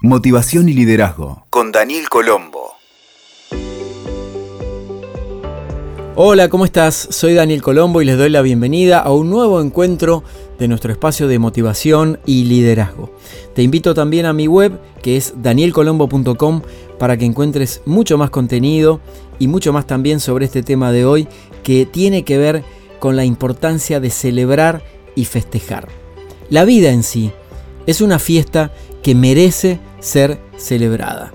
Motivación y liderazgo con Daniel Colombo. Hola, ¿cómo estás? Soy Daniel Colombo y les doy la bienvenida a un nuevo encuentro de nuestro espacio de motivación y liderazgo. Te invito también a mi web que es danielcolombo.com para que encuentres mucho más contenido y mucho más también sobre este tema de hoy que tiene que ver con la importancia de celebrar y festejar. La vida en sí es una fiesta que merece ser celebrada.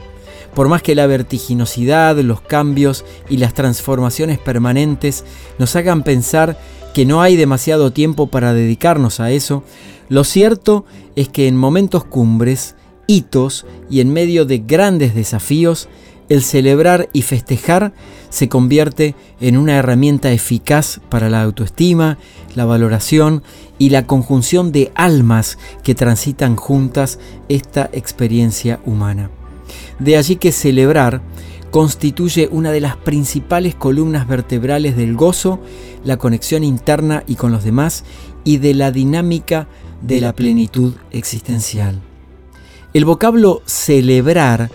Por más que la vertiginosidad, los cambios y las transformaciones permanentes nos hagan pensar que no hay demasiado tiempo para dedicarnos a eso, lo cierto es que en momentos cumbres, hitos y en medio de grandes desafíos, el celebrar y festejar se convierte en una herramienta eficaz para la autoestima, la valoración y la conjunción de almas que transitan juntas esta experiencia humana. De allí que celebrar constituye una de las principales columnas vertebrales del gozo, la conexión interna y con los demás y de la dinámica de la plenitud existencial. El vocablo celebrar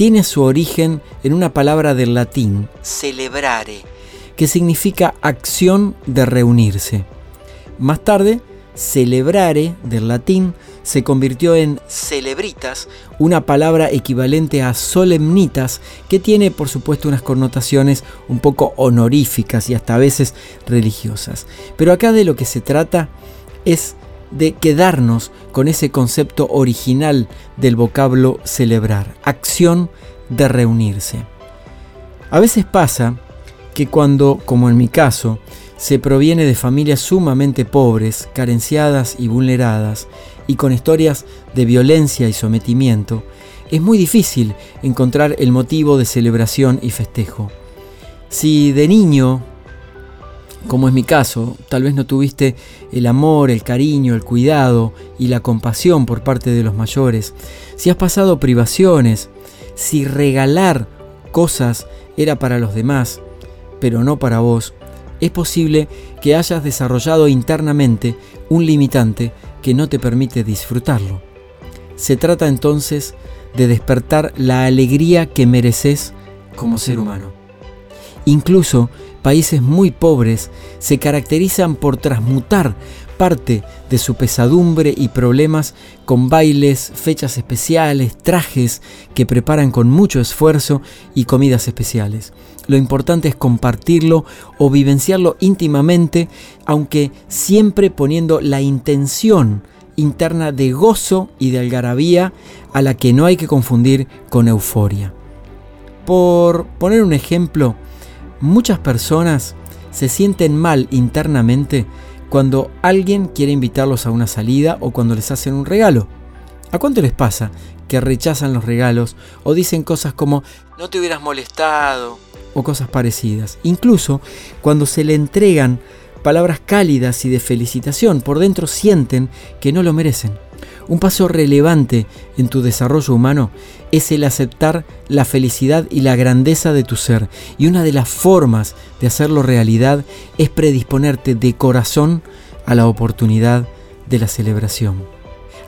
tiene su origen en una palabra del latín, celebrare, que significa acción de reunirse. Más tarde, celebrare del latín se convirtió en celebritas, una palabra equivalente a solemnitas que tiene por supuesto unas connotaciones un poco honoríficas y hasta a veces religiosas. Pero acá de lo que se trata es de quedarnos con ese concepto original del vocablo celebrar, acción de reunirse. A veces pasa que cuando, como en mi caso, se proviene de familias sumamente pobres, carenciadas y vulneradas, y con historias de violencia y sometimiento, es muy difícil encontrar el motivo de celebración y festejo. Si de niño como es mi caso, tal vez no tuviste el amor, el cariño, el cuidado y la compasión por parte de los mayores, si has pasado privaciones, si regalar cosas era para los demás, pero no para vos, es posible que hayas desarrollado internamente un limitante que no te permite disfrutarlo. Se trata entonces de despertar la alegría que mereces como ser humano. Incluso países muy pobres se caracterizan por transmutar parte de su pesadumbre y problemas con bailes, fechas especiales, trajes que preparan con mucho esfuerzo y comidas especiales. Lo importante es compartirlo o vivenciarlo íntimamente, aunque siempre poniendo la intención interna de gozo y de algarabía a la que no hay que confundir con euforia. Por poner un ejemplo, Muchas personas se sienten mal internamente cuando alguien quiere invitarlos a una salida o cuando les hacen un regalo. ¿A cuánto les pasa que rechazan los regalos o dicen cosas como no te hubieras molestado o cosas parecidas? Incluso cuando se le entregan palabras cálidas y de felicitación, por dentro sienten que no lo merecen. Un paso relevante en tu desarrollo humano es el aceptar la felicidad y la grandeza de tu ser. Y una de las formas de hacerlo realidad es predisponerte de corazón a la oportunidad de la celebración.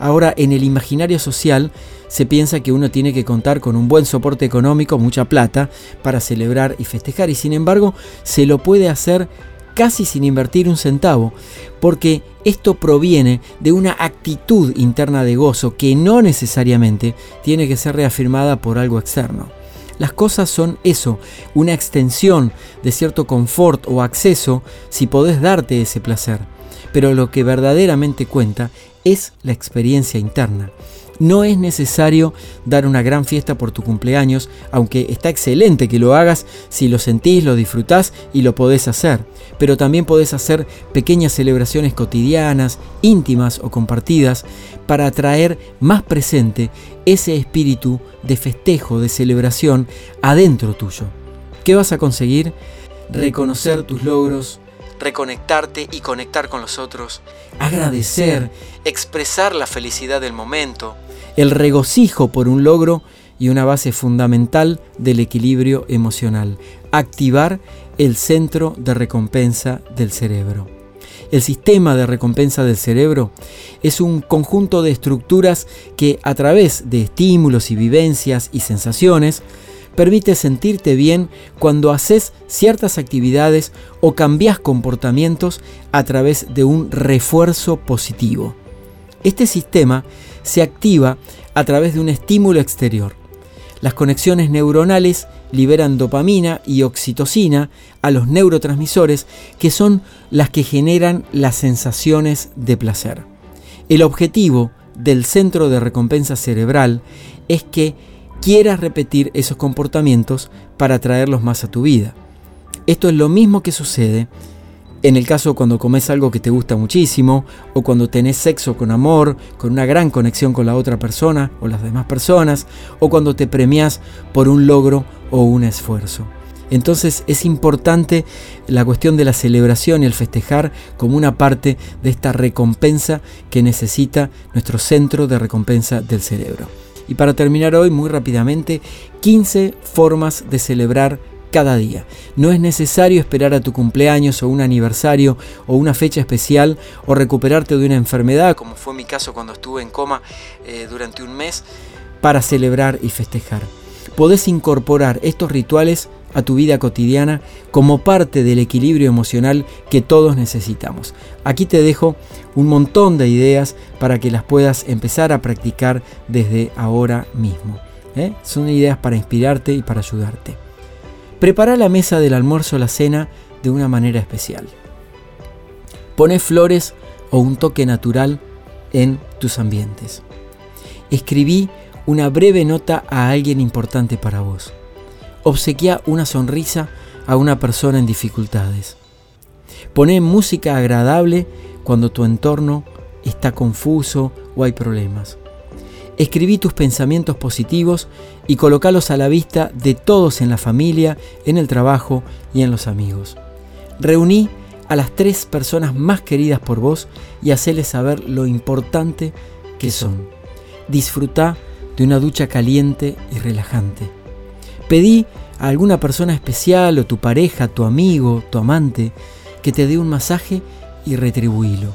Ahora, en el imaginario social se piensa que uno tiene que contar con un buen soporte económico, mucha plata, para celebrar y festejar. Y sin embargo, se lo puede hacer casi sin invertir un centavo, porque esto proviene de una actitud interna de gozo que no necesariamente tiene que ser reafirmada por algo externo. Las cosas son eso, una extensión de cierto confort o acceso si podés darte ese placer. Pero lo que verdaderamente cuenta es la experiencia interna. No es necesario dar una gran fiesta por tu cumpleaños, aunque está excelente que lo hagas si lo sentís, lo disfrutás y lo podés hacer. Pero también podés hacer pequeñas celebraciones cotidianas, íntimas o compartidas, para atraer más presente ese espíritu de festejo, de celebración adentro tuyo. ¿Qué vas a conseguir? Reconocer tus logros, reconectarte y conectar con los otros, agradecer, expresar la felicidad del momento, el regocijo por un logro y una base fundamental del equilibrio emocional, activar el centro de recompensa del cerebro. El sistema de recompensa del cerebro es un conjunto de estructuras que a través de estímulos y vivencias y sensaciones permite sentirte bien cuando haces ciertas actividades o cambias comportamientos a través de un refuerzo positivo. Este sistema se activa a través de un estímulo exterior. Las conexiones neuronales liberan dopamina y oxitocina a los neurotransmisores que son las que generan las sensaciones de placer. El objetivo del centro de recompensa cerebral es que quieras repetir esos comportamientos para traerlos más a tu vida. Esto es lo mismo que sucede en el caso cuando comes algo que te gusta muchísimo, o cuando tenés sexo con amor, con una gran conexión con la otra persona o las demás personas, o cuando te premias por un logro o un esfuerzo. Entonces es importante la cuestión de la celebración y el festejar como una parte de esta recompensa que necesita nuestro centro de recompensa del cerebro. Y para terminar hoy, muy rápidamente, 15 formas de celebrar cada día. No es necesario esperar a tu cumpleaños o un aniversario o una fecha especial o recuperarte de una enfermedad, como fue mi caso cuando estuve en coma eh, durante un mes, para celebrar y festejar. Podés incorporar estos rituales a tu vida cotidiana como parte del equilibrio emocional que todos necesitamos. Aquí te dejo un montón de ideas para que las puedas empezar a practicar desde ahora mismo. ¿eh? Son ideas para inspirarte y para ayudarte. Prepara la mesa del almuerzo o la cena de una manera especial. Pone flores o un toque natural en tus ambientes. Escribí una breve nota a alguien importante para vos. Obsequia una sonrisa a una persona en dificultades. Pone música agradable cuando tu entorno está confuso o hay problemas. Escribí tus pensamientos positivos y colocalos a la vista de todos en la familia, en el trabajo y en los amigos. Reuní a las tres personas más queridas por vos y haceles saber lo importante que son. Disfruta de una ducha caliente y relajante. Pedí a alguna persona especial o tu pareja, tu amigo, tu amante, que te dé un masaje y retribuílo.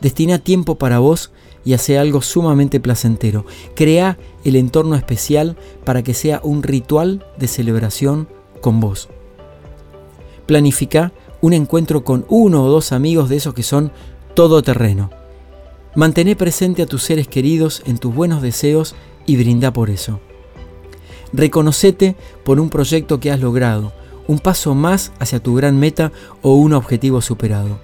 Destina tiempo para vos y hace algo sumamente placentero. Crea el entorno especial para que sea un ritual de celebración con vos. Planifica un encuentro con uno o dos amigos de esos que son todoterreno. Mantén presente a tus seres queridos en tus buenos deseos y brinda por eso. Reconocete por un proyecto que has logrado, un paso más hacia tu gran meta o un objetivo superado.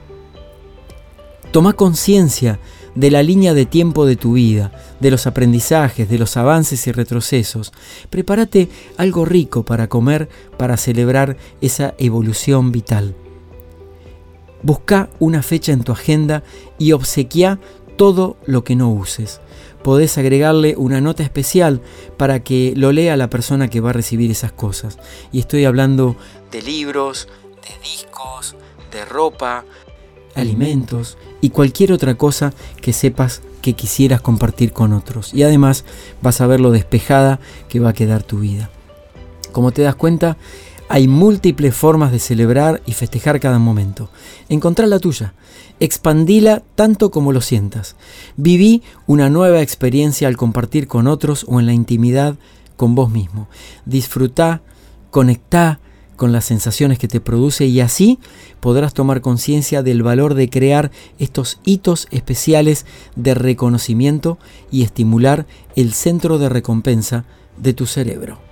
Toma conciencia de la línea de tiempo de tu vida, de los aprendizajes, de los avances y retrocesos. Prepárate algo rico para comer, para celebrar esa evolución vital. Busca una fecha en tu agenda y obsequia todo lo que no uses. Podés agregarle una nota especial para que lo lea la persona que va a recibir esas cosas. Y estoy hablando de libros, de discos, de ropa, alimentos y cualquier otra cosa que sepas que quisieras compartir con otros. Y además vas a ver lo despejada que va a quedar tu vida. Como te das cuenta, hay múltiples formas de celebrar y festejar cada momento. Encontrá la tuya. Expandila tanto como lo sientas. Viví una nueva experiencia al compartir con otros o en la intimidad con vos mismo. Disfrutá, conectá, con las sensaciones que te produce y así podrás tomar conciencia del valor de crear estos hitos especiales de reconocimiento y estimular el centro de recompensa de tu cerebro.